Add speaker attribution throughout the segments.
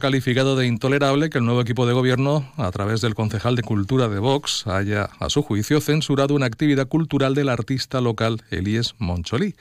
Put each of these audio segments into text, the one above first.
Speaker 1: calificado de intolerable que el nuevo equipo de gobierno, a través del concejal de Cultura de Vox, haya, a su juicio, censurado una actividad cultural del artista local Elías Moncholí.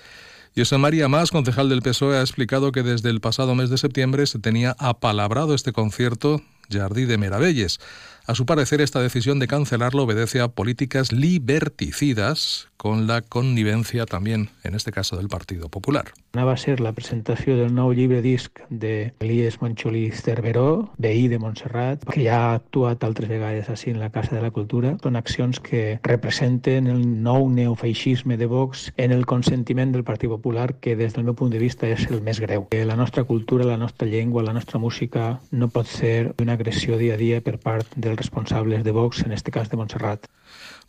Speaker 1: José María Más, concejal del PSOE, ha explicado que desde el pasado mes de septiembre se tenía apalabrado este concierto Jardí de Meravelles. A su parecer, esta decisión de cancelarlo obedece a políticas liberticidas con la connivencia también, en este caso, del Partido Popular.
Speaker 2: Va ser la presentació del nou llibre disc d'Elies Moncholí Cerveró, veí de Montserrat, que ja ha actuat altres vegades així en la Casa de la Cultura. Són accions que representen el nou neofeixisme de Vox en el consentiment del Partit Popular, que des del meu punt de vista és el més greu. La nostra cultura, la nostra llengua, la nostra música no pot ser una agressió dia a dia per part dels responsables de Vox, en este cas de Montserrat.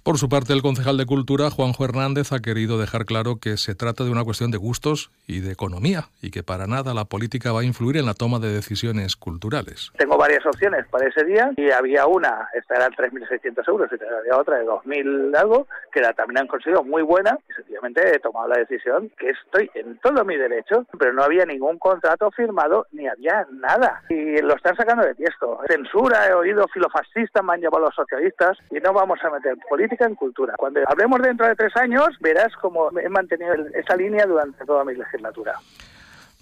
Speaker 1: Por su parte, el concejal de Cultura, Juanjo Hernández, ha querido dejar claro que se trata de una cuestión de gustos y de economía y que para nada la política va a influir en la toma de decisiones culturales.
Speaker 3: Tengo varias opciones para ese día y había una, esta era 3.600 euros, y había otra de 2.000 algo, que la también han conseguido muy buena y sencillamente he tomado la decisión que estoy en todo mi derecho, pero no había ningún contrato firmado ni había nada. Y lo están sacando de tiesto. Censura, he oído filofascistas, me han llevado los socialistas y no vamos a meter política en cultura. Cuando hablemos dentro de tres años, verás cómo he mantenido esa línea durante toda mi legislatura.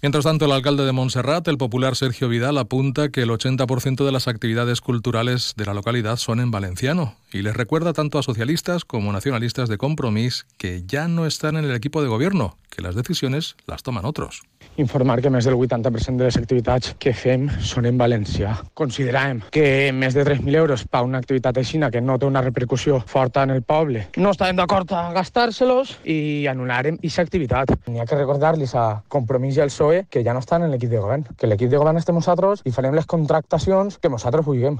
Speaker 1: Mientras tanto, el alcalde de Montserrat, el popular Sergio Vidal, apunta que el 80% de las actividades culturales de la localidad son en valenciano y les recuerda tanto a socialistas como nacionalistas de Compromís que ya no están en el equipo de gobierno, que las decisiones las toman otros.
Speaker 4: informar que més del 80% de les activitats que fem són en valencià. Considerem que més de 3.000 euros per una activitat aixina que no té una repercussió forta en el poble, no estàvem d'acord a gastar-se-los i anul·larem aquesta activitat. N'hi ha que recordar-los a Compromís i al PSOE que ja no estan en l'equip de govern, que l'equip de govern estem nosaltres i farem les contractacions que nosaltres vulguem.